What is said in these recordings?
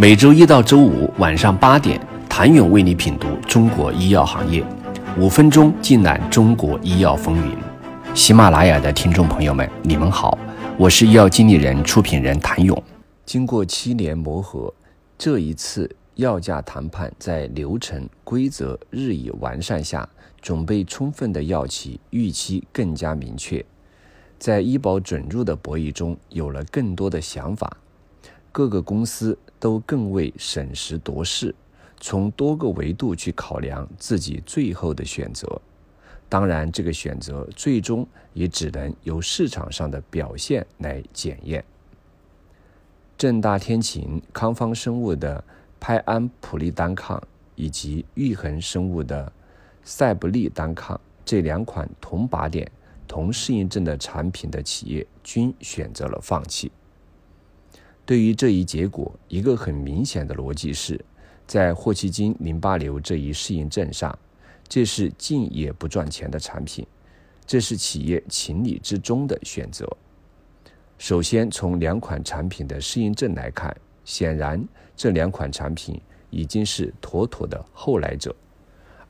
每周一到周五晚上八点，谭勇为你品读中国医药行业，五分钟尽览中国医药风云。喜马拉雅的听众朋友们，你们好，我是医药经理人、出品人谭勇。经过七年磨合，这一次药价谈判在流程规则日益完善下，准备充分的药企预期更加明确，在医保准入的博弈中有了更多的想法。各个公司都更为审时度势，从多个维度去考量自己最后的选择。当然，这个选择最终也只能由市场上的表现来检验。正大天晴、康方生物的派安普利单抗以及玉衡生物的赛布利单抗这两款同靶点、同适应症的产品的企业均选择了放弃。对于这一结果，一个很明显的逻辑是，在霍奇金淋巴瘤这一适应症上，这是进也不赚钱的产品，这是企业情理之中的选择。首先，从两款产品的适应症来看，显然这两款产品已经是妥妥的后来者。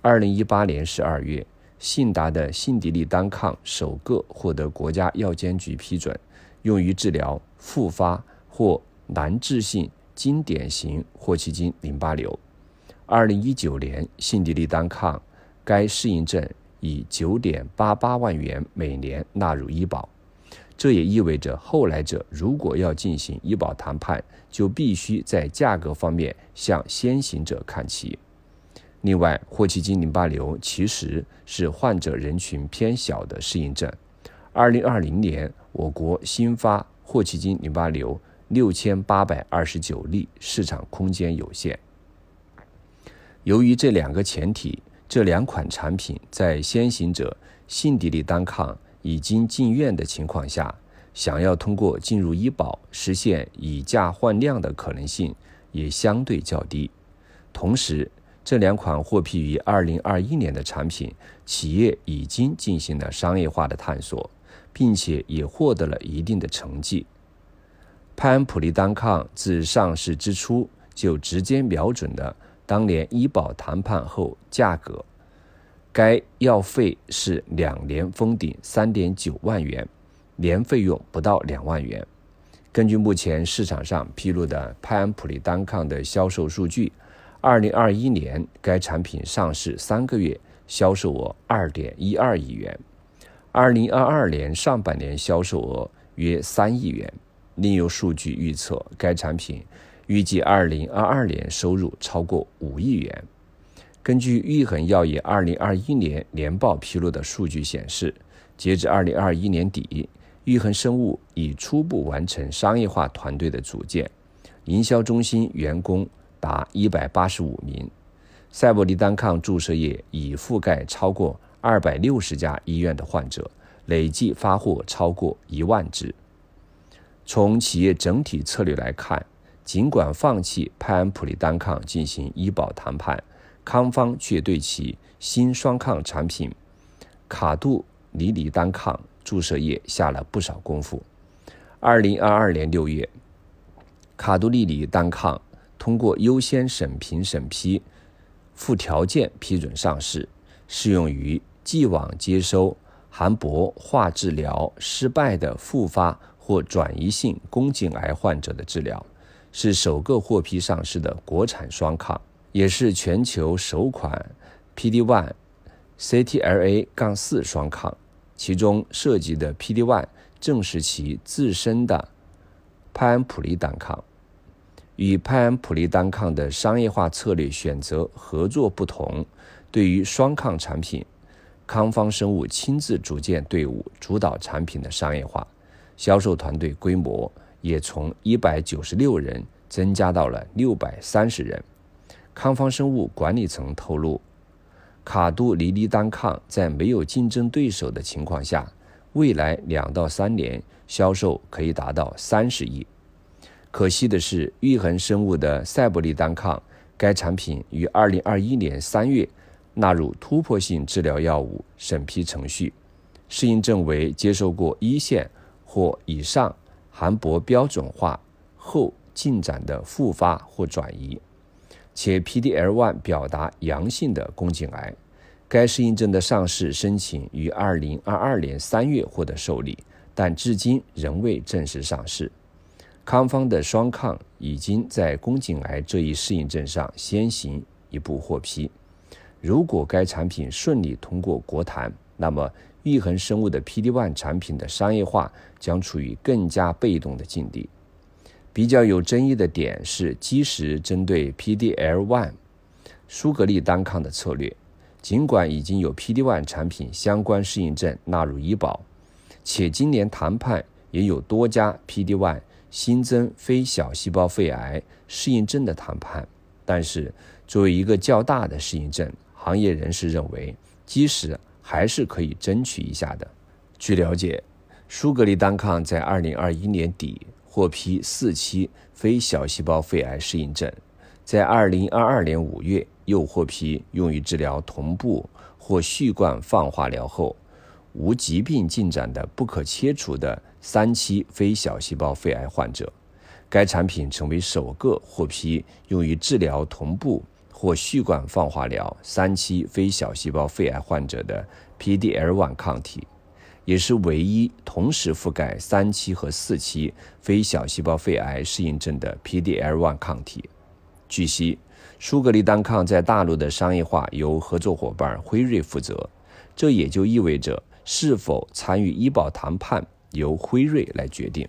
二零一八年十二月，信达的信迪利单抗首个获得国家药监局批准，用于治疗复发或难治性经典型霍奇金淋巴瘤。二零一九年，信迪利单抗该适应症以九点八八万元每年纳入医保。这也意味着后来者如果要进行医保谈判，就必须在价格方面向先行者看齐。另外，霍奇金淋巴瘤其实是患者人群偏小的适应症。二零二零年，我国新发霍奇金淋巴瘤。六千八百二十九例，市场空间有限。由于这两个前提，这两款产品在先行者信迪利单抗已经进院的情况下，想要通过进入医保实现以价换量的可能性也相对较低。同时，这两款获批于二零二一年的产品，企业已经进行了商业化的探索，并且也获得了一定的成绩。派安普利单抗自上市之初就直接瞄准了当年医保谈判后价格，该药费是两年封顶三点九万元，年费用不到两万元。根据目前市场上披露的派安普利单抗的销售数据，二零二一年该产品上市三个月销售额二点一二亿元，二零二二年上半年销售额约三亿元。另有数据预测，该产品预计二零二二年收入超过五亿元。根据玉衡药业二零二一年年报披露的数据显示，截至二零二一年底，玉衡生物已初步完成商业化团队的组建，营销中心员工达一百八十五名，赛博利单抗注射液已覆盖超过二百六十家医院的患者，累计发货超过一万支。从企业整体策略来看，尽管放弃派安普利单抗进行医保谈判，康方却对其新双抗产品卡杜尼里单抗注射液下了不少功夫。二零二二年六月，卡杜利里单抗通过优先审评审批，附条件批准上市，适用于既往接收含铂化治疗失败的复发。或转移性宫颈癌患者的治疗，是首个获批上市的国产双抗，也是全球首款 PD-1 CTLA-4 双抗。其中涉及的 PD-1 正是其自身的派安普利单抗。与派安普利单抗的商业化策略选择合作不同，对于双抗产品，康方生物亲自组建队伍，主导产品的商业化。销售团队规模也从一百九十六人增加到了六百三十人。康方生物管理层透露，卡杜尼利单抗在没有竞争对手的情况下，未来两到三年销售可以达到三十亿。可惜的是，玉衡生物的赛博利单抗，该产品于二零二一年三月纳入突破性治疗药物审批程序，适应症为接受过一线。或以上含铂标准化后进展的复发或转移，且 PD-L1 表达阳性的宫颈癌。该适应症的上市申请于2022年3月获得受理，但至今仍未正式上市。康方的双抗已经在宫颈癌这一适应症上先行一步获批。如果该产品顺利通过国谈，那么玉衡生物的 PD-1 产品的商业化将处于更加被动的境地。比较有争议的点是基石针对 PD-L1 舒格利单抗的策略。尽管已经有 PD-1 产品相关适应症纳入医保，且今年谈判也有多家 PD-1 新增非小细胞肺癌适应症的谈判，但是作为一个较大的适应症，行业人士认为基石还是可以争取一下的。据了解，舒格利单抗在2021年底获批四期非小细胞肺癌适应症，在2022年5月。又获批用于治疗同步或续贯放化疗后无疾病进展的不可切除的三期非小细胞肺癌患者。该产品成为首个获批用于治疗同步或续贯放化疗三期非小细胞肺癌患者的 PD-L1 抗体，也是唯一同时覆盖三期和四期非小细胞肺癌适应症的 PD-L1 抗体。据悉。舒格利单抗在大陆的商业化由合作伙伴辉瑞负责，这也就意味着是否参与医保谈判由辉瑞来决定。